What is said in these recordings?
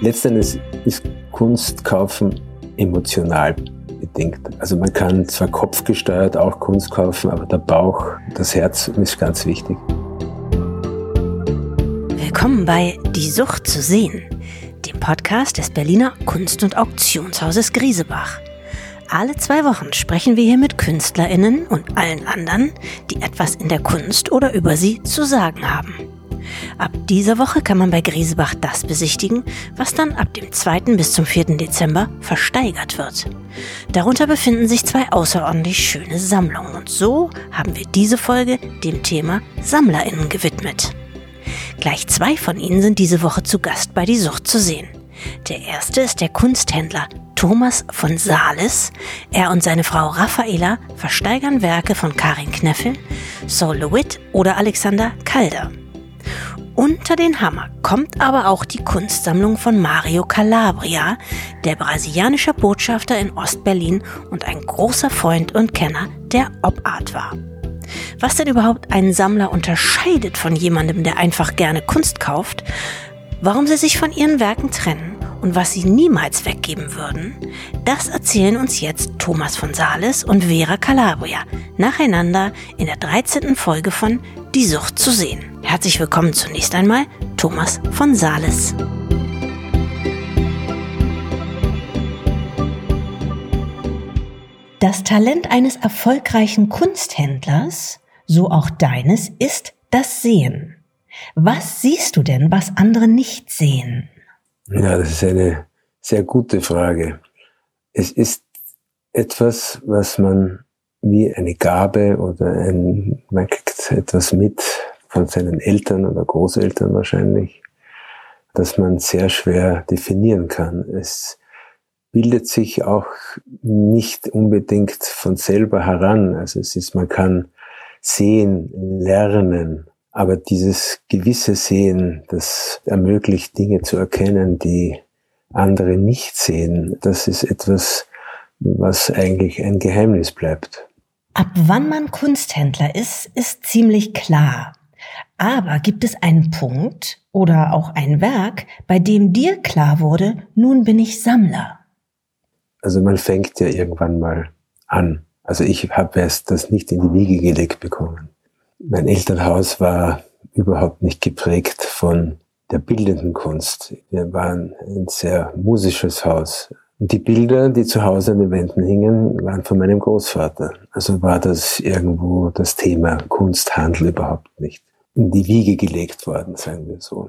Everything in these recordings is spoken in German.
Letztendlich ist Kunst kaufen emotional bedingt. Also man kann zwar kopfgesteuert auch Kunst kaufen, aber der Bauch, das Herz ist ganz wichtig. Willkommen bei Die Sucht zu sehen, dem Podcast des Berliner Kunst- und Auktionshauses Griesebach. Alle zwei Wochen sprechen wir hier mit KünstlerInnen und allen anderen, die etwas in der Kunst oder über sie zu sagen haben. Ab dieser Woche kann man bei Griesebach das besichtigen, was dann ab dem 2. bis zum 4. Dezember versteigert wird. Darunter befinden sich zwei außerordentlich schöne Sammlungen und so haben wir diese Folge dem Thema SammlerInnen gewidmet. Gleich zwei von ihnen sind diese Woche zu Gast bei Die Sucht zu sehen. Der erste ist der Kunsthändler Thomas von Sales. Er und seine Frau Raffaela versteigern Werke von Karin Kneffel, Saul LeWitt oder Alexander Calder. Unter den Hammer kommt aber auch die Kunstsammlung von Mario Calabria, der brasilianische Botschafter in Ostberlin und ein großer Freund und Kenner der Op-Art war. Was denn überhaupt einen Sammler unterscheidet von jemandem, der einfach gerne Kunst kauft, warum sie sich von ihren Werken trennen und was sie niemals weggeben würden, das erzählen uns jetzt Thomas von Sales und Vera Calabria nacheinander in der 13. Folge von Die Sucht zu sehen. Herzlich willkommen zunächst einmal Thomas von Sales. Das Talent eines erfolgreichen Kunsthändlers, so auch deines, ist das Sehen. Was siehst du denn, was andere nicht sehen? Ja, das ist eine sehr gute Frage. Es ist etwas, was man wie eine Gabe oder ein, man etwas mit von seinen Eltern oder Großeltern wahrscheinlich, dass man sehr schwer definieren kann. Es bildet sich auch nicht unbedingt von selber heran. Also es ist, man kann sehen, lernen, aber dieses gewisse Sehen, das ermöglicht Dinge zu erkennen, die andere nicht sehen, das ist etwas, was eigentlich ein Geheimnis bleibt. Ab wann man Kunsthändler ist, ist ziemlich klar. Aber gibt es einen Punkt oder auch ein Werk, bei dem dir klar wurde, nun bin ich Sammler? Also man fängt ja irgendwann mal an. Also ich habe das nicht in die Wiege gelegt bekommen. Mein Elternhaus war überhaupt nicht geprägt von der bildenden Kunst. Wir waren ein sehr musisches Haus. Die Bilder, die zu Hause an den Wänden hingen, waren von meinem Großvater. Also war das irgendwo das Thema Kunsthandel überhaupt nicht in die Wiege gelegt worden, sagen wir so.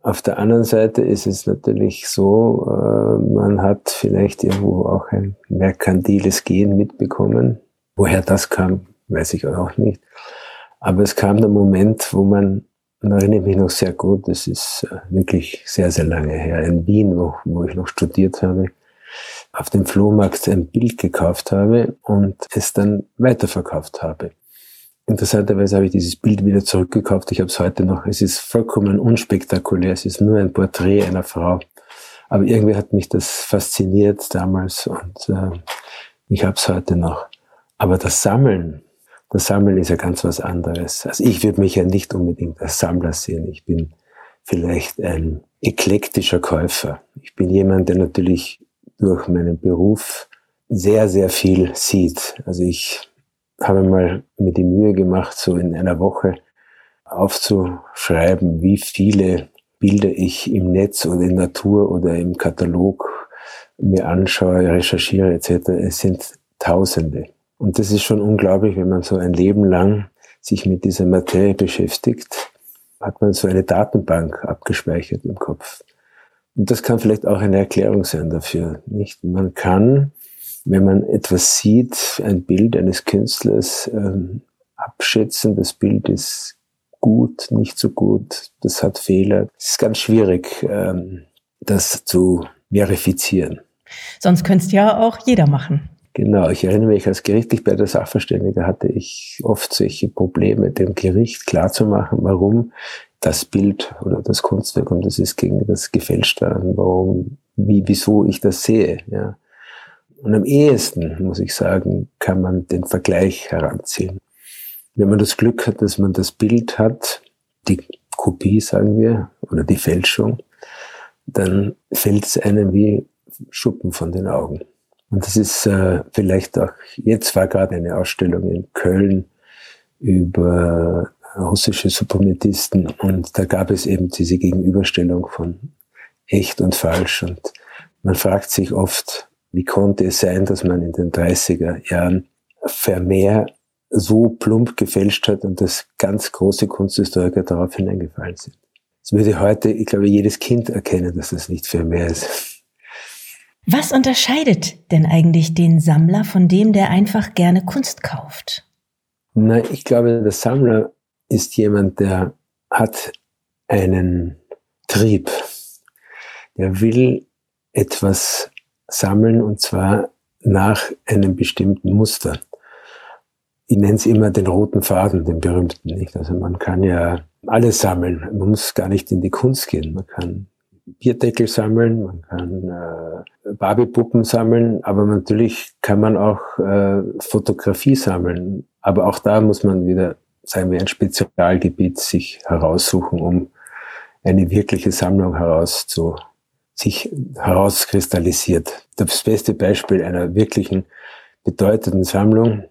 Auf der anderen Seite ist es natürlich so, äh, man hat vielleicht irgendwo auch ein merkantiles Gehen mitbekommen. Woher das kam, weiß ich auch nicht. Aber es kam der Moment, wo man, da erinnere ich mich noch sehr gut, das ist äh, wirklich sehr, sehr lange her, in Wien, wo, wo ich noch studiert habe, auf dem Flohmarkt ein Bild gekauft habe und es dann weiterverkauft habe. Interessanterweise habe ich dieses Bild wieder zurückgekauft. Ich habe es heute noch. Es ist vollkommen unspektakulär. Es ist nur ein Porträt einer Frau. Aber irgendwie hat mich das fasziniert damals und äh, ich habe es heute noch. Aber das Sammeln, das Sammeln ist ja ganz was anderes. Also ich würde mich ja nicht unbedingt als Sammler sehen. Ich bin vielleicht ein eklektischer Käufer. Ich bin jemand, der natürlich durch meinen Beruf sehr, sehr viel sieht. Also ich habe mal mir die Mühe gemacht, so in einer Woche aufzuschreiben, wie viele Bilder ich im Netz oder in Natur oder im Katalog mir anschaue, recherchiere etc. Es sind Tausende. Und das ist schon unglaublich, wenn man so ein Leben lang sich mit dieser Materie beschäftigt, hat man so eine Datenbank abgespeichert im Kopf. Und das kann vielleicht auch eine Erklärung sein dafür. Nicht? Man kann wenn man etwas sieht, ein Bild eines Künstlers ähm, abschätzen, das Bild ist gut, nicht so gut, das hat Fehler. Es ist ganz schwierig, ähm, das zu verifizieren. Sonst könntest ja auch jeder machen. Genau, ich erinnere mich, als gerichtlich bei der Sachverständige hatte ich oft solche Probleme, dem Gericht klarzumachen, warum das Bild oder das Kunstwerk, und das ist gegen das gefälscht war, warum, wie, wieso ich das sehe, ja. Und am ehesten, muss ich sagen, kann man den Vergleich heranziehen. Wenn man das Glück hat, dass man das Bild hat, die Kopie, sagen wir, oder die Fälschung, dann fällt es einem wie Schuppen von den Augen. Und das ist äh, vielleicht auch, jetzt war gerade eine Ausstellung in Köln über russische Suprematisten und da gab es eben diese Gegenüberstellung von echt und falsch und man fragt sich oft, wie konnte es sein, dass man in den 30er Jahren Vermeer so plump gefälscht hat und dass ganz große Kunsthistoriker darauf hineingefallen sind. Es würde heute, ich glaube, jedes Kind erkennen, dass das nicht Vermeer ist. Was unterscheidet denn eigentlich den Sammler von dem, der einfach gerne Kunst kauft? Na, ich glaube, der Sammler ist jemand, der hat einen Trieb. Der will etwas sammeln und zwar nach einem bestimmten Muster. Ich nenne es immer den roten Faden, den berühmten. Nicht? Also man kann ja alles sammeln. Man muss gar nicht in die Kunst gehen. Man kann Bierdeckel sammeln, man kann äh, Barbiepuppen sammeln, aber natürlich kann man auch äh, Fotografie sammeln. Aber auch da muss man wieder, sagen wir, ein Spezialgebiet sich heraussuchen, um eine wirkliche Sammlung herauszu, sich herauskristallisiert. Das beste Beispiel einer wirklichen bedeutenden Sammlung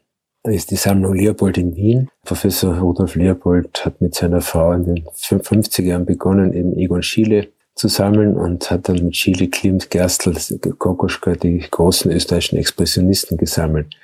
ist die Sammlung Leopold in Wien. Professor Rudolf Leopold hat mit seiner Frau in den 50er Jahren begonnen, eben Egon Schiele zu sammeln und hat dann mit Chile, Klimt, Gerstl, Kokoschka die großen österreichischen Expressionisten gesammelt.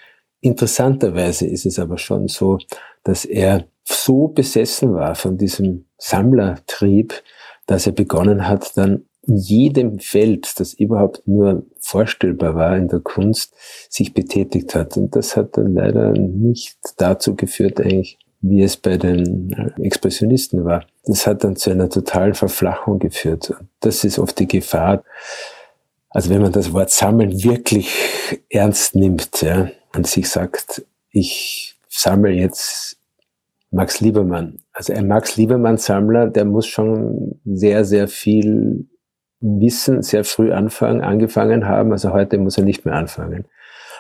Interessanterweise ist es aber schon so, dass er so besessen war von diesem Sammlertrieb, dass er begonnen hat, dann in jedem Feld, das überhaupt nur vorstellbar war in der Kunst, sich betätigt hat. Und das hat dann leider nicht dazu geführt, eigentlich, wie es bei den äh, Expressionisten war. Das hat dann zu einer totalen Verflachung geführt. Das ist oft die Gefahr. Also wenn man das Wort sammeln wirklich ernst nimmt ja, und sich sagt, ich sammle jetzt Max Liebermann. Also ein Max Liebermann-Sammler, der muss schon sehr, sehr viel Wissen sehr früh anfangen, angefangen haben. Also heute muss er nicht mehr anfangen.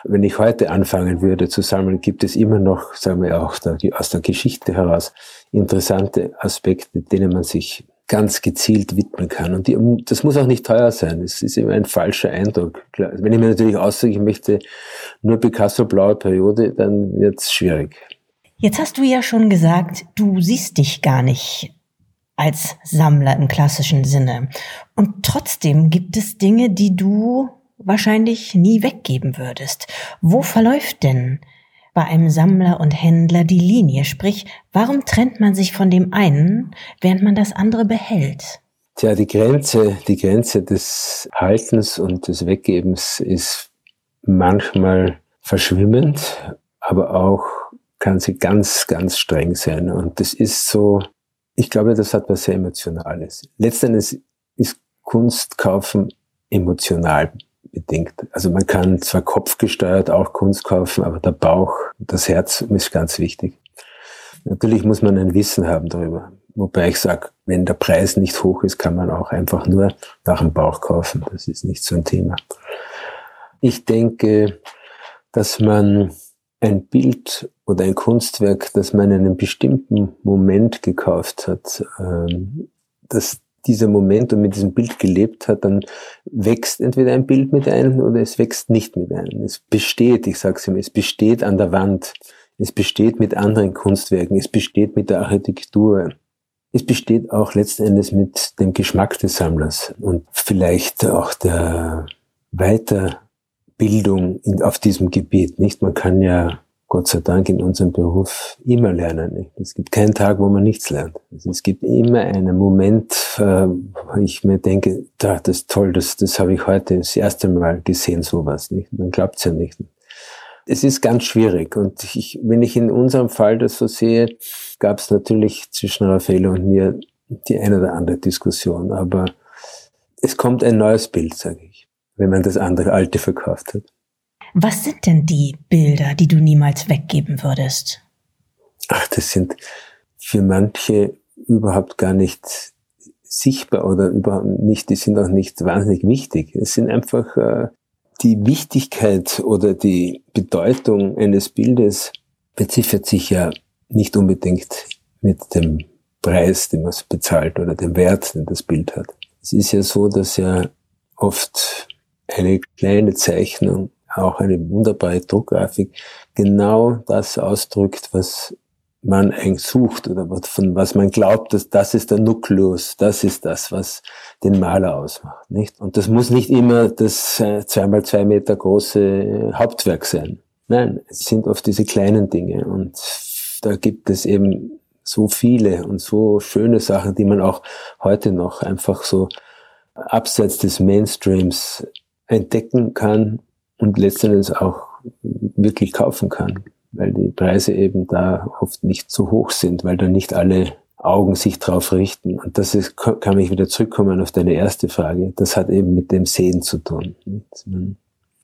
Wenn ich heute anfangen würde zu sammeln, gibt es immer noch, sagen wir auch aus der Geschichte heraus, interessante Aspekte, denen man sich ganz gezielt widmen kann. Und die, das muss auch nicht teuer sein. Es ist immer ein falscher Eindruck. Wenn ich mir natürlich ausdrücke, ich möchte nur Picasso blaue Periode, dann wird es schwierig. Jetzt hast du ja schon gesagt, du siehst dich gar nicht als Sammler im klassischen Sinne. Und trotzdem gibt es Dinge, die du wahrscheinlich nie weggeben würdest. Wo verläuft denn bei einem Sammler und Händler die Linie? Sprich, warum trennt man sich von dem einen, während man das andere behält? Tja, die Grenze, die Grenze des Haltens und des Weggebens ist manchmal verschwimmend, aber auch kann sie ganz, ganz streng sein. Und das ist so, ich glaube, das hat was sehr Emotionales. Letztendlich ist Kunst kaufen emotional bedingt. Also man kann zwar kopfgesteuert auch Kunst kaufen, aber der Bauch, das Herz ist ganz wichtig. Natürlich muss man ein Wissen haben darüber. Wobei ich sage, wenn der Preis nicht hoch ist, kann man auch einfach nur nach dem Bauch kaufen. Das ist nicht so ein Thema. Ich denke, dass man ein Bild oder ein Kunstwerk, das man in einem bestimmten Moment gekauft hat, ähm, dass dieser Moment und mit diesem Bild gelebt hat, dann wächst entweder ein Bild mit einem oder es wächst nicht mit einem. Es besteht, ich sage es immer, es besteht an der Wand, es besteht mit anderen Kunstwerken, es besteht mit der Architektur, es besteht auch letzten Endes mit dem Geschmack des Sammlers und vielleicht auch der Weiterbildung in, auf diesem Gebiet. Nicht, man kann ja Gott sei Dank in unserem Beruf immer lernen. Es gibt keinen Tag, wo man nichts lernt. Also es gibt immer einen Moment, äh, wo ich mir denke, da, das ist toll, das, das habe ich heute das erste Mal gesehen, sowas. Nicht? Man glaubt es ja nicht. Es ist ganz schwierig. Und ich, wenn ich in unserem Fall das so sehe, gab es natürlich zwischen Raffaele und mir die eine oder andere Diskussion. Aber es kommt ein neues Bild, sage ich, wenn man das andere alte verkauft hat. Was sind denn die Bilder, die du niemals weggeben würdest? Ach, das sind für manche überhaupt gar nicht sichtbar oder überhaupt nicht, die sind auch nicht wahnsinnig wichtig. Es sind einfach äh, die Wichtigkeit oder die Bedeutung eines Bildes beziffert sich ja nicht unbedingt mit dem Preis, den man bezahlt oder dem Wert, den das Bild hat. Es ist ja so, dass ja oft eine kleine Zeichnung, auch eine wunderbare Druckgrafik, genau das ausdrückt, was man eigentlich sucht oder von was man glaubt, dass das ist der Nukleus, das ist das, was den Maler ausmacht, nicht? Und das muss nicht immer das äh, zweimal zwei Meter große Hauptwerk sein. Nein, es sind oft diese kleinen Dinge und da gibt es eben so viele und so schöne Sachen, die man auch heute noch einfach so abseits des Mainstreams entdecken kann und letztendlich auch wirklich kaufen kann, weil die Preise eben da oft nicht so hoch sind, weil da nicht alle Augen sich drauf richten. Und das ist, kann ich wieder zurückkommen auf deine erste Frage. Das hat eben mit dem Sehen zu tun. Man,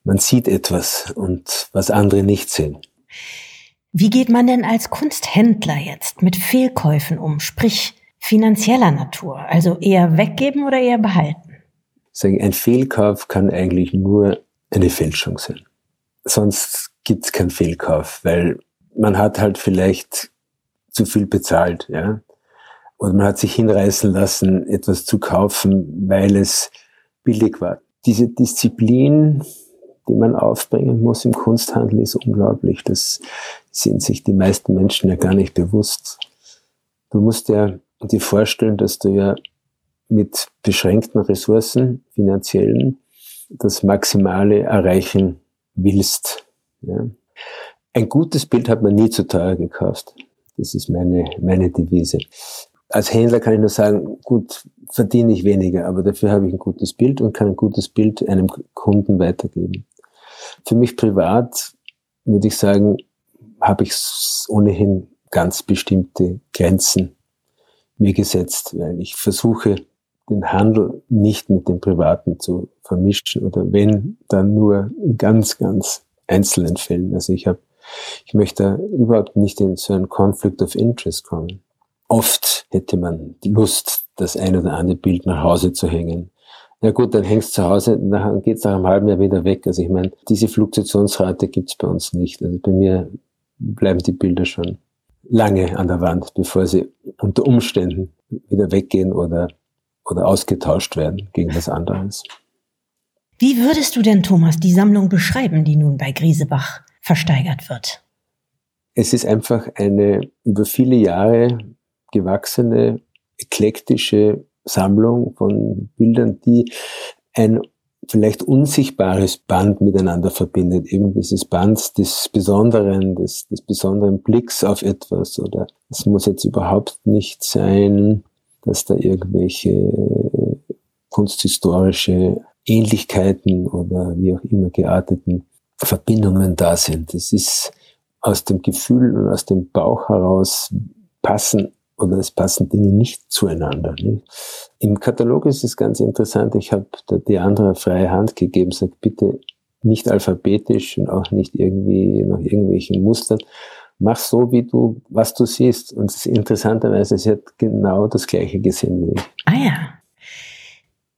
man sieht etwas und was andere nicht sehen. Wie geht man denn als Kunsthändler jetzt mit Fehlkäufen um, sprich finanzieller Natur? Also eher weggeben oder eher behalten? Ein Fehlkauf kann eigentlich nur eine Fälschung sein. Sonst gibt es keinen Fehlkauf, weil man hat halt vielleicht zu viel bezahlt, ja. Und man hat sich hinreißen lassen, etwas zu kaufen, weil es billig war. Diese Disziplin, die man aufbringen muss im Kunsthandel, ist unglaublich. Das sind sich die meisten Menschen ja gar nicht bewusst. Du musst ja dir vorstellen, dass du ja mit beschränkten Ressourcen, finanziellen, das Maximale erreichen willst. Ja. Ein gutes Bild hat man nie zu teuer gekauft. Das ist meine, meine Devise. Als Händler kann ich nur sagen, gut, verdiene ich weniger, aber dafür habe ich ein gutes Bild und kann ein gutes Bild einem Kunden weitergeben. Für mich privat würde ich sagen, habe ich ohnehin ganz bestimmte Grenzen mir gesetzt, weil ich versuche, den Handel nicht mit dem Privaten zu vermischen oder wenn, dann nur in ganz, ganz einzelnen Fällen. Also ich habe, ich möchte überhaupt nicht in so einen Conflict of Interest kommen. Oft hätte man die Lust, das ein oder andere Bild nach Hause zu hängen. Ja gut, dann hängst zu Hause, dann geht's nach einem halben Jahr wieder weg. Also ich meine, diese Fluktuationsrate gibt's bei uns nicht. Also bei mir bleiben die Bilder schon lange an der Wand, bevor sie unter Umständen wieder weggehen oder oder ausgetauscht werden gegen was anderes. Wie würdest du denn, Thomas, die Sammlung beschreiben, die nun bei Griesebach versteigert wird? Es ist einfach eine über viele Jahre gewachsene, eklektische Sammlung von Bildern, die ein vielleicht unsichtbares Band miteinander verbindet. Eben dieses Band des Besonderen, des, des besonderen Blicks auf etwas. Oder es muss jetzt überhaupt nicht sein, dass da irgendwelche kunsthistorische Ähnlichkeiten oder wie auch immer gearteten Verbindungen da sind. Es ist aus dem Gefühl und aus dem Bauch heraus passen oder es passen Dinge nicht zueinander. Nicht? Im Katalog ist es ganz interessant. Ich habe die andere freie Hand gegeben, sagt bitte nicht alphabetisch und auch nicht irgendwie nach irgendwelchen Mustern, mach so, wie du, was du siehst. Und interessanterweise, sie hat genau das Gleiche gesehen wie ich. Ah ja.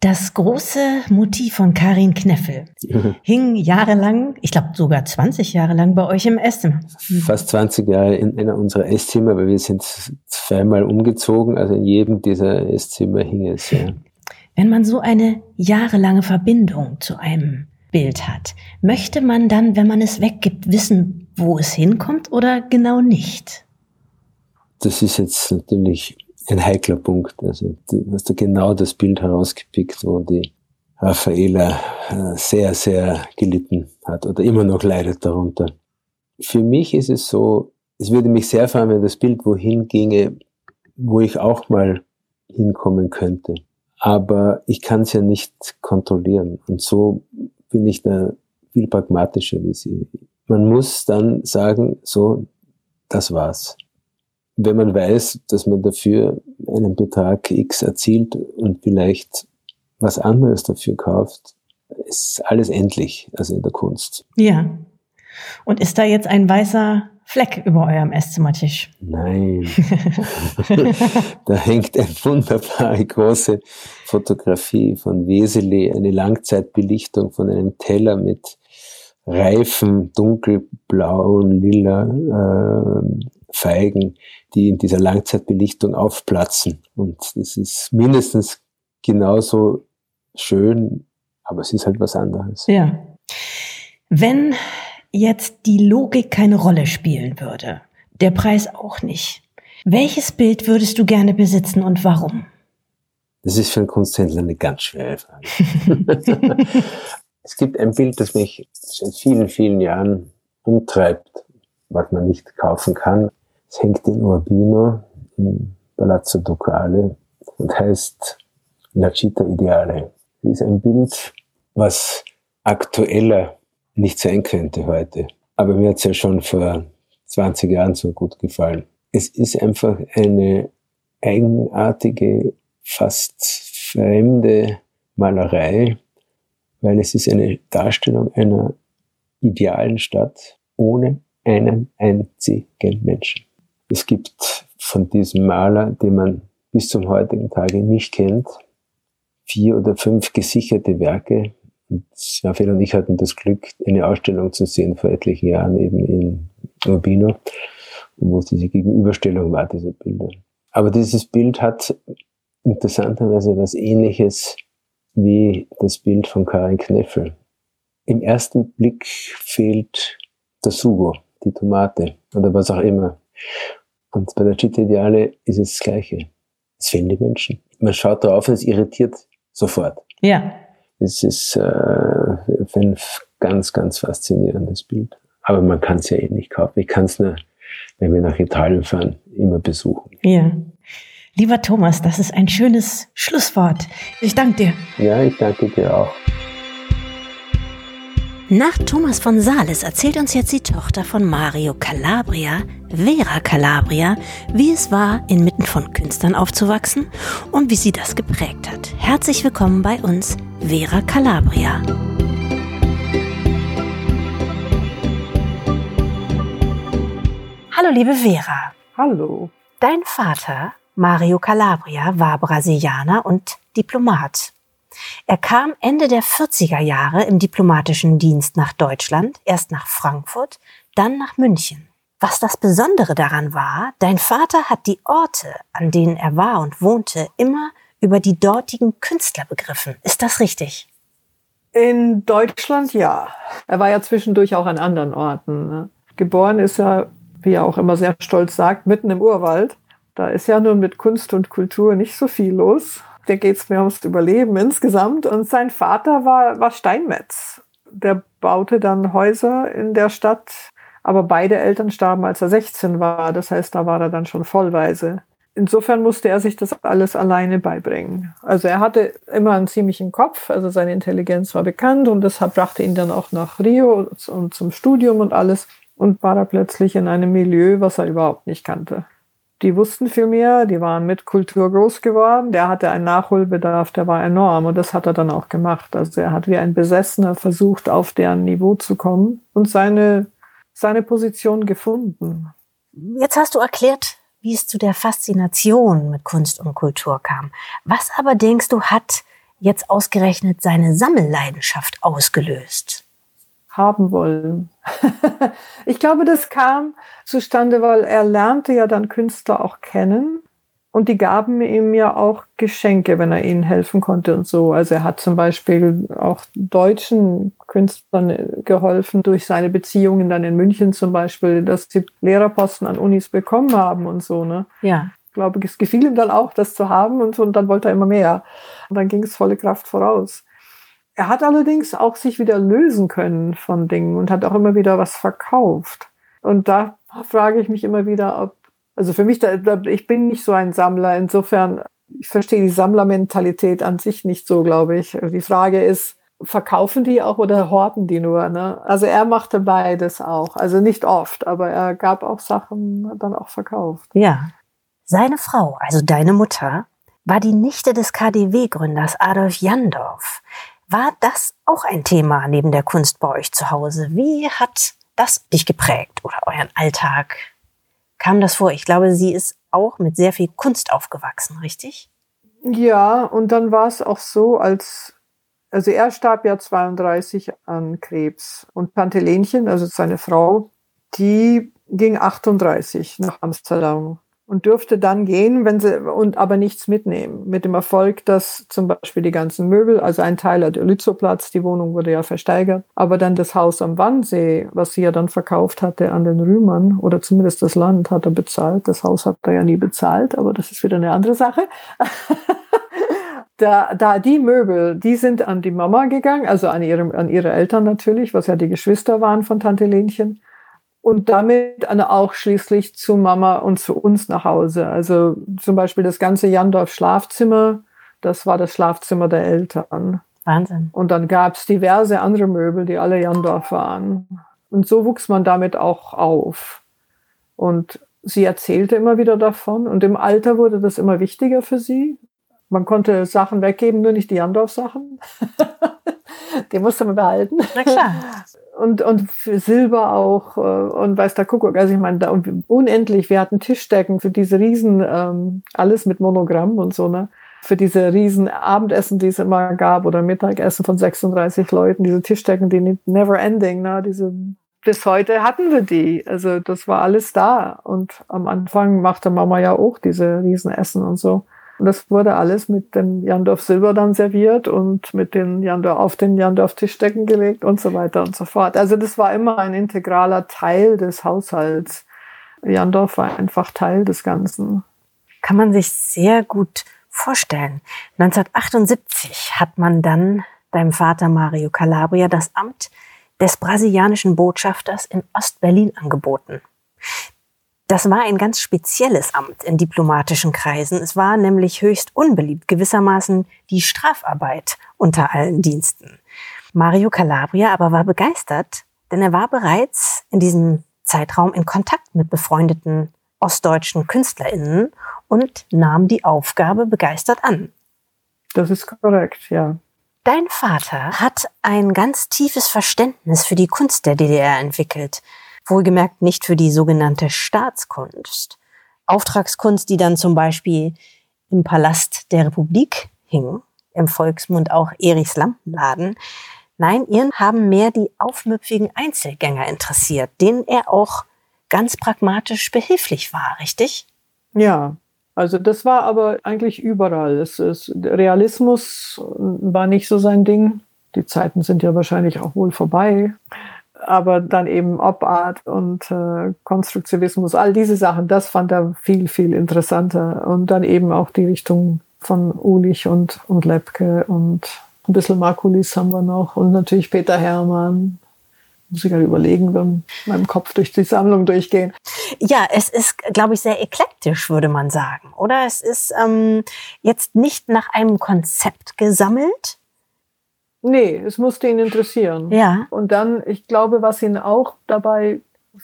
Das große Motiv von Karin Kneffel hing jahrelang, ich glaube sogar 20 Jahre lang bei euch im Esszimmer. Fast 20 Jahre in einer unserer Esszimmer, weil wir sind zweimal umgezogen, also in jedem dieser Esszimmer hing es. Ja. Wenn man so eine jahrelange Verbindung zu einem Bild hat, möchte man dann, wenn man es weggibt, wissen, wo es hinkommt oder genau nicht? Das ist jetzt natürlich ein heikler Punkt. Also du hast du genau das Bild herausgepickt, wo die Raffaela äh, sehr, sehr gelitten hat oder immer noch leidet darunter. Für mich ist es so, es würde mich sehr freuen, wenn das Bild wohin ginge, wo ich auch mal hinkommen könnte. Aber ich kann es ja nicht kontrollieren. Und so bin ich da viel pragmatischer wie sie. Man muss dann sagen, so, das war's. Wenn man weiß, dass man dafür einen Betrag X erzielt und vielleicht was anderes dafür kauft, ist alles endlich, also in der Kunst. Ja. Und ist da jetzt ein weißer Fleck über eurem Esszimmertisch? Nein. da hängt eine wunderbare große Fotografie von Weseli, eine Langzeitbelichtung von einem Teller mit reifen, dunkelblauen, lila äh, Feigen, die in dieser Langzeitbelichtung aufplatzen. Und das ist mindestens genauso schön, aber es ist halt was anderes. Ja. Wenn jetzt die Logik keine Rolle spielen würde, der Preis auch nicht, welches Bild würdest du gerne besitzen und warum? Das ist für einen Kunsthändler eine ganz schwere Frage. es gibt ein Bild, das mich seit vielen, vielen Jahren umtreibt, was man nicht kaufen kann. Es hängt in Urbino im Palazzo Ducale und heißt La Città Ideale. Es ist ein Bild, was aktueller nicht sein könnte heute. Aber mir hat es ja schon vor 20 Jahren so gut gefallen. Es ist einfach eine eigenartige, fast fremde Malerei, weil es ist eine Darstellung einer idealen Stadt ohne einen einzigen Menschen. Es gibt von diesem Maler, den man bis zum heutigen Tage nicht kennt, vier oder fünf gesicherte Werke. Und Raphael und ich hatten das Glück, eine Ausstellung zu sehen vor etlichen Jahren eben in Urbino, wo diese Gegenüberstellung war dieser Bilder. Aber dieses Bild hat interessanterweise was ähnliches wie das Bild von Karin Kneffel. Im ersten Blick fehlt der Sugo, die Tomate oder was auch immer. Und bei der Città Ideale ist es das Gleiche. Es fehlen die Menschen. Man schaut drauf und es irritiert sofort. Ja. Es ist äh, ein ganz, ganz faszinierendes Bild. Aber man kann es ja eh nicht kaufen. Ich kann es nur, wenn wir nach Italien fahren, immer besuchen. Ja. Lieber Thomas, das ist ein schönes Schlusswort. Ich danke dir. Ja, ich danke dir auch. Nach Thomas von Sales erzählt uns jetzt die Tochter von Mario Calabria, Vera Calabria, wie es war, inmitten von Künstlern aufzuwachsen und wie sie das geprägt hat. Herzlich willkommen bei uns, Vera Calabria. Hallo liebe Vera. Hallo. Dein Vater, Mario Calabria, war Brasilianer und Diplomat. Er kam Ende der 40er Jahre im diplomatischen Dienst nach Deutschland, erst nach Frankfurt, dann nach München. Was das Besondere daran war, dein Vater hat die Orte, an denen er war und wohnte, immer über die dortigen Künstler begriffen. Ist das richtig? In Deutschland ja. Er war ja zwischendurch auch an anderen Orten. Ne? Geboren ist er, wie er auch immer sehr stolz sagt, mitten im Urwald. Da ist ja nun mit Kunst und Kultur nicht so viel los der geht es mir ums Überleben insgesamt. Und sein Vater war, war Steinmetz. Der baute dann Häuser in der Stadt, aber beide Eltern starben, als er 16 war. Das heißt, da war er dann schon vollweise. Insofern musste er sich das alles alleine beibringen. Also er hatte immer einen ziemlichen Kopf, also seine Intelligenz war bekannt und das brachte ihn dann auch nach Rio und zum Studium und alles und war da plötzlich in einem Milieu, was er überhaupt nicht kannte die wussten viel mehr, die waren mit Kultur groß geworden. Der hatte einen Nachholbedarf, der war enorm und das hat er dann auch gemacht. Also er hat wie ein Besessener versucht, auf deren Niveau zu kommen und seine, seine Position gefunden. Jetzt hast du erklärt, wie es zu der Faszination mit Kunst und Kultur kam. Was aber denkst du, hat jetzt ausgerechnet seine Sammelleidenschaft ausgelöst? Haben wollen. ich glaube, das kam zustande, weil er lernte ja dann Künstler auch kennen und die gaben ihm ja auch Geschenke, wenn er ihnen helfen konnte und so. Also er hat zum Beispiel auch deutschen Künstlern geholfen durch seine Beziehungen dann in München zum Beispiel, dass sie Lehrerposten an Unis bekommen haben und so. Ne? Ja. Ich glaube, es gefiel ihm dann auch, das zu haben und, so, und dann wollte er immer mehr. Und dann ging es volle Kraft voraus. Er hat allerdings auch sich wieder lösen können von Dingen und hat auch immer wieder was verkauft. Und da frage ich mich immer wieder, ob, also für mich, da, ich bin nicht so ein Sammler. Insofern, ich verstehe die Sammlermentalität an sich nicht so, glaube ich. Die Frage ist, verkaufen die auch oder horten die nur? Ne? Also er machte beides auch. Also nicht oft, aber er gab auch Sachen dann auch verkauft. Ja. Seine Frau, also deine Mutter, war die Nichte des KDW-Gründers Adolf Jandorf. War das auch ein Thema neben der Kunst bei euch zu Hause? Wie hat das dich geprägt oder euren Alltag? Kam das vor? Ich glaube, sie ist auch mit sehr viel Kunst aufgewachsen, richtig? Ja, und dann war es auch so, als, also er starb ja 32 an Krebs und Tante Lenchen, also seine Frau, die ging 38 nach Amsterdam. Und dürfte dann gehen, wenn sie und aber nichts mitnehmen. Mit dem Erfolg, dass zum Beispiel die ganzen Möbel, also ein Teil der Lützowplatz, die Wohnung wurde ja versteigert, aber dann das Haus am Wannsee, was sie ja dann verkauft hatte an den Römern oder zumindest das Land hat er bezahlt. Das Haus hat er ja nie bezahlt, aber das ist wieder eine andere Sache. da, da die Möbel, die sind an die Mama gegangen, also an ihre, an ihre Eltern natürlich, was ja die Geschwister waren von Tante Lenchen und damit auch schließlich zu Mama und zu uns nach Hause. Also zum Beispiel das ganze Jandorf Schlafzimmer, das war das Schlafzimmer der Eltern. Wahnsinn. Und dann gab es diverse andere Möbel, die alle Jandorf waren. Und so wuchs man damit auch auf. Und sie erzählte immer wieder davon. Und im Alter wurde das immer wichtiger für sie. Man konnte Sachen weggeben, nur nicht die Jandorf-Sachen. die musste man behalten. Na klar. und, und für Silber auch äh, und weiß der Kuckuck. Also ich meine, da unendlich. Wir hatten Tischdecken für diese Riesen, ähm, alles mit Monogramm und so, ne? Für diese riesen Abendessen, die es immer gab, oder Mittagessen von 36 Leuten, diese Tischdecken, die never ending, ne? Diese, bis heute hatten wir die. Also das war alles da. Und am Anfang machte Mama ja auch diese Riesenessen und so. Und das wurde alles mit dem Jandorf Silber dann serviert und mit den Jandorf auf den Jandorf Tischdecken gelegt und so weiter und so fort. Also das war immer ein integraler Teil des Haushalts. Jandorf war einfach Teil des Ganzen. Kann man sich sehr gut vorstellen. 1978 hat man dann deinem Vater Mario Calabria das Amt des brasilianischen Botschafters in Ostberlin angeboten. Das war ein ganz spezielles Amt in diplomatischen Kreisen. Es war nämlich höchst unbeliebt, gewissermaßen die Strafarbeit unter allen Diensten. Mario Calabria aber war begeistert, denn er war bereits in diesem Zeitraum in Kontakt mit befreundeten ostdeutschen KünstlerInnen und nahm die Aufgabe begeistert an. Das ist korrekt, ja. Dein Vater hat ein ganz tiefes Verständnis für die Kunst der DDR entwickelt. Wohlgemerkt nicht für die sogenannte Staatskunst. Auftragskunst, die dann zum Beispiel im Palast der Republik hing, im Volksmund auch Erichs Lampenladen. Nein, ihren haben mehr die aufmüpfigen Einzelgänger interessiert, denen er auch ganz pragmatisch behilflich war, richtig? Ja, also das war aber eigentlich überall. Es ist, Realismus war nicht so sein Ding. Die Zeiten sind ja wahrscheinlich auch wohl vorbei aber dann eben Op-Art und äh, Konstruktivismus, all diese Sachen, das fand er viel, viel interessanter. Und dann eben auch die Richtung von Ulich und, und Lepke und ein bisschen Markulis haben wir noch und natürlich Peter Hermann. Muss ich gerade überlegen, dann meinem Kopf durch die Sammlung durchgehen. Ja, es ist, glaube ich, sehr eklektisch, würde man sagen. Oder es ist ähm, jetzt nicht nach einem Konzept gesammelt, Nee, es musste ihn interessieren. Ja. Und dann, ich glaube, was ihn auch dabei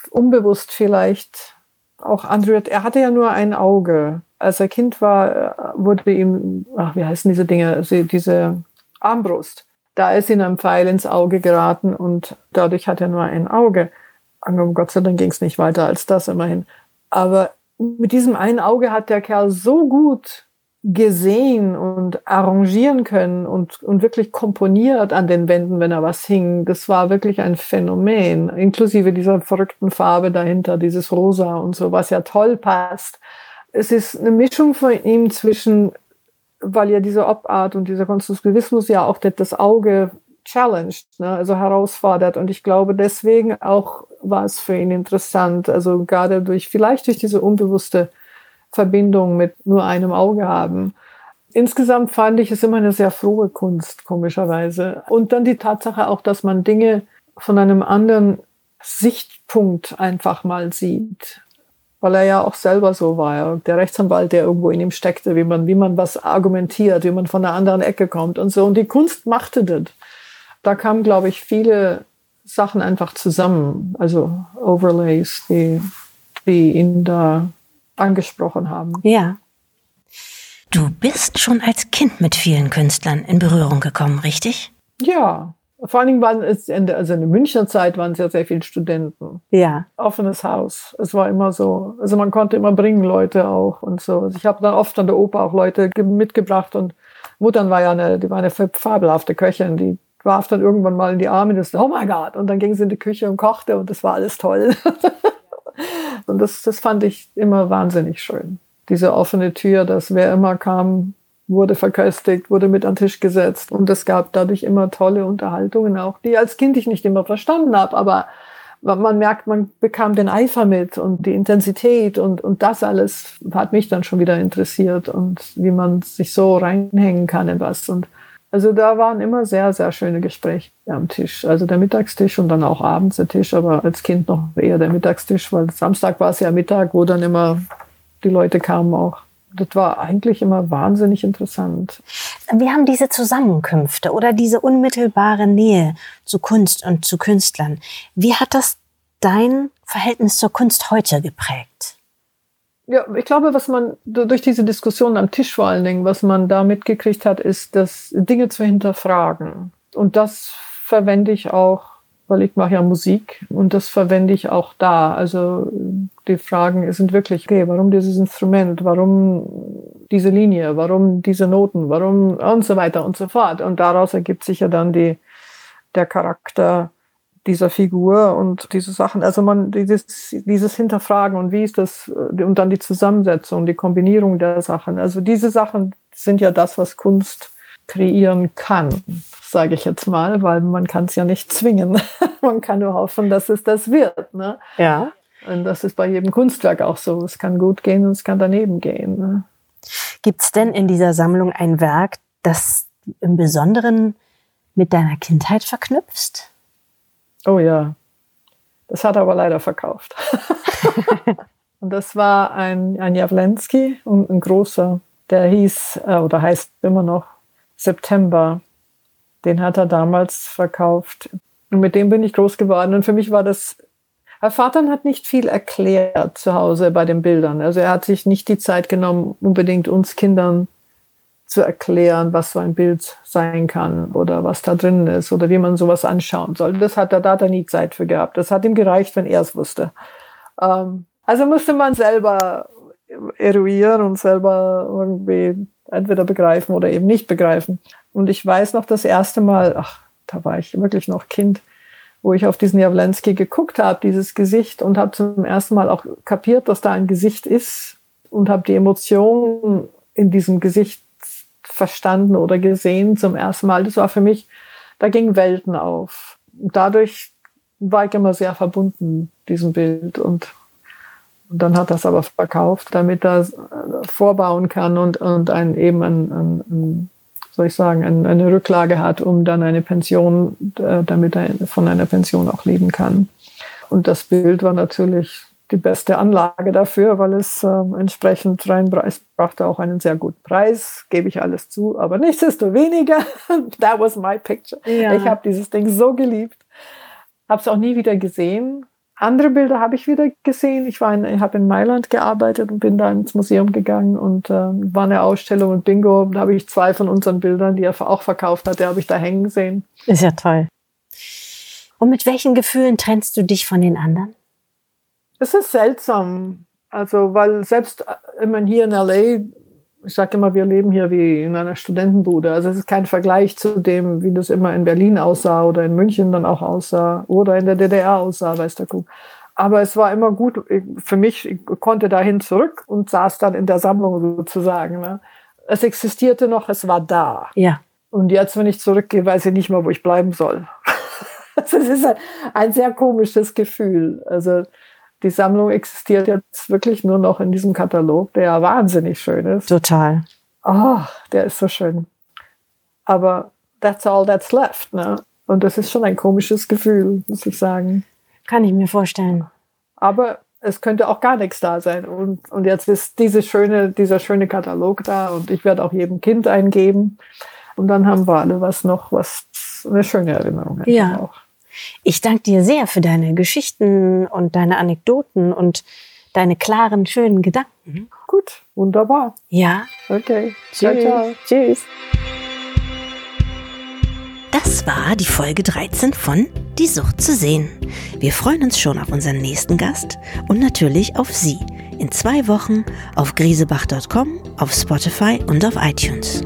unbewusst vielleicht auch anrührt, er hatte ja nur ein Auge. Als er Kind war, äh, wurde ihm, ach, wie heißen diese Dinge, diese Armbrust. Da ist ihm ein Pfeil ins Auge geraten und dadurch hat er nur ein Auge. Um Gott sei Dank ging es nicht weiter als das immerhin. Aber mit diesem einen Auge hat der Kerl so gut gesehen und arrangieren können und, und wirklich komponiert an den Wänden, wenn er was hing. Das war wirklich ein Phänomen, inklusive dieser verrückten Farbe dahinter, dieses Rosa und so, was ja toll passt. Es ist eine Mischung von ihm zwischen, weil ja diese Obart und dieser Konstruktivismus ja auch das Auge challenged, ne, also herausfordert. Und ich glaube, deswegen auch war es für ihn interessant, also gerade durch, vielleicht durch diese unbewusste Verbindung mit nur einem Auge haben. Insgesamt fand ich es immer eine sehr frohe Kunst, komischerweise. Und dann die Tatsache auch, dass man Dinge von einem anderen Sichtpunkt einfach mal sieht. Weil er ja auch selber so war. Der Rechtsanwalt, der irgendwo in ihm steckte, wie man, wie man was argumentiert, wie man von einer anderen Ecke kommt und so. Und die Kunst machte das. Da kamen, glaube ich, viele Sachen einfach zusammen. Also Overlays, die, die ihn da angesprochen haben. Ja. Du bist schon als Kind mit vielen Künstlern in Berührung gekommen, richtig? Ja. Vor allen Dingen waren es, in der, also in der Münchner Zeit waren es ja sehr viele Studenten. Ja. Offenes Haus. Es war immer so. Also man konnte immer bringen Leute auch und so. Also ich habe dann oft an der Oper auch Leute mitgebracht und Muttern war ja eine, die war eine fabelhafte Köchin, die warf dann irgendwann mal in die Arme und das, oh mein Gott. Und dann ging sie in die Küche und kochte und das war alles toll. Und das, das fand ich immer wahnsinnig schön. Diese offene Tür, dass wer immer kam, wurde verköstigt, wurde mit an den Tisch gesetzt. Und es gab dadurch immer tolle Unterhaltungen auch, die als Kind ich nicht immer verstanden habe, aber man merkt, man bekam den Eifer mit und die Intensität und, und das alles hat mich dann schon wieder interessiert und wie man sich so reinhängen kann in was. Und also da waren immer sehr, sehr schöne Gespräche am Tisch. Also der Mittagstisch und dann auch abends der Tisch, aber als Kind noch eher der Mittagstisch, weil Samstag war es ja Mittag, wo dann immer die Leute kamen auch. Das war eigentlich immer wahnsinnig interessant. Wie haben diese Zusammenkünfte oder diese unmittelbare Nähe zu Kunst und zu Künstlern, wie hat das dein Verhältnis zur Kunst heute geprägt? Ja, ich glaube, was man durch diese Diskussion am Tisch vor allen Dingen, was man da mitgekriegt hat, ist, dass Dinge zu hinterfragen. Und das verwende ich auch, weil ich mache ja Musik und das verwende ich auch da. Also die Fragen sind wirklich, okay, warum dieses Instrument, warum diese Linie, warum diese Noten, warum und so weiter und so fort. Und daraus ergibt sich ja dann die, der Charakter dieser Figur und diese Sachen. Also man, dieses, dieses Hinterfragen und wie ist das, und dann die Zusammensetzung, die Kombinierung der Sachen. Also diese Sachen sind ja das, was Kunst kreieren kann, sage ich jetzt mal, weil man kann es ja nicht zwingen. man kann nur hoffen, dass es das wird. Ne? Ja. Und das ist bei jedem Kunstwerk auch so. Es kann gut gehen und es kann daneben gehen. Ne? Gibt es denn in dieser Sammlung ein Werk, das im Besonderen mit deiner Kindheit verknüpfst? Oh ja, das hat er aber leider verkauft. und das war ein, ein Jawlensky, ein, ein großer, der hieß äh, oder heißt immer noch September. Den hat er damals verkauft. Und mit dem bin ich groß geworden. Und für mich war das Herr Vater hat nicht viel erklärt zu Hause bei den Bildern. Also er hat sich nicht die Zeit genommen, unbedingt uns Kindern zu erklären, was so ein Bild sein kann oder was da drin ist oder wie man sowas anschauen soll. Das hat er, da hat er nie Zeit für gehabt. Das hat ihm gereicht, wenn er es wusste. Ähm, also musste man selber eruieren und selber irgendwie entweder begreifen oder eben nicht begreifen. Und ich weiß noch das erste Mal, ach, da war ich wirklich noch Kind, wo ich auf diesen Jawlensky geguckt habe, dieses Gesicht, und habe zum ersten Mal auch kapiert, dass da ein Gesicht ist und habe die Emotionen in diesem Gesicht verstanden oder gesehen zum ersten Mal. Das war für mich, da gingen Welten auf. Dadurch war ich immer sehr verbunden, diesem Bild. Und, und dann hat das aber verkauft, damit er vorbauen kann und, und ein, eben ein, ein, ein soll ich sagen, eine Rücklage hat, um dann eine Pension, äh, damit er von einer Pension auch leben kann. Und das Bild war natürlich die beste Anlage dafür, weil es äh, entsprechend rein Preis brachte auch einen sehr guten Preis, gebe ich alles zu, aber nichtsdestoweniger, that was my picture. Ja. Ich habe dieses Ding so geliebt, habe es auch nie wieder gesehen, andere Bilder habe ich wieder gesehen. Ich, war in, habe in Mailand gearbeitet und bin da ins Museum gegangen und äh, war eine Ausstellung und Bingo. Da habe ich zwei von unseren Bildern, die er auch verkauft hat, die habe ich da hängen gesehen. Ist ja toll. Und mit welchen Gefühlen trennst du dich von den anderen? Es ist seltsam. Also, weil selbst, äh, ich meine, hier in LA ich sage immer, wir leben hier wie in einer Studentenbude. Also es ist kein Vergleich zu dem, wie das immer in Berlin aussah oder in München dann auch aussah oder in der DDR aussah, weiß der Kuh. Aber es war immer gut für mich, ich konnte dahin zurück und saß dann in der Sammlung sozusagen. Ne? Es existierte noch, es war da. Ja. Und jetzt, wenn ich zurückgehe, weiß ich nicht mehr, wo ich bleiben soll. Es ist ein, ein sehr komisches Gefühl. Also die Sammlung existiert jetzt wirklich nur noch in diesem Katalog, der ja wahnsinnig schön ist. Total. Oh, der ist so schön. Aber that's all that's left. Ne? Und das ist schon ein komisches Gefühl, muss ich sagen. Kann ich mir vorstellen. Aber es könnte auch gar nichts da sein. Und, und jetzt ist diese schöne, dieser schöne Katalog da und ich werde auch jedem Kind eingeben. Und dann haben wir alle was noch, was eine schöne Erinnerung hat. Ja. Auch. Ich danke dir sehr für deine Geschichten und deine Anekdoten und deine klaren, schönen Gedanken. Mhm. Gut, wunderbar. Ja. Okay. Tschüss. Ciao, ciao. Tschüss. Das war die Folge 13 von Die Sucht zu sehen. Wir freuen uns schon auf unseren nächsten Gast und natürlich auf Sie in zwei Wochen auf griesebach.com, auf Spotify und auf iTunes.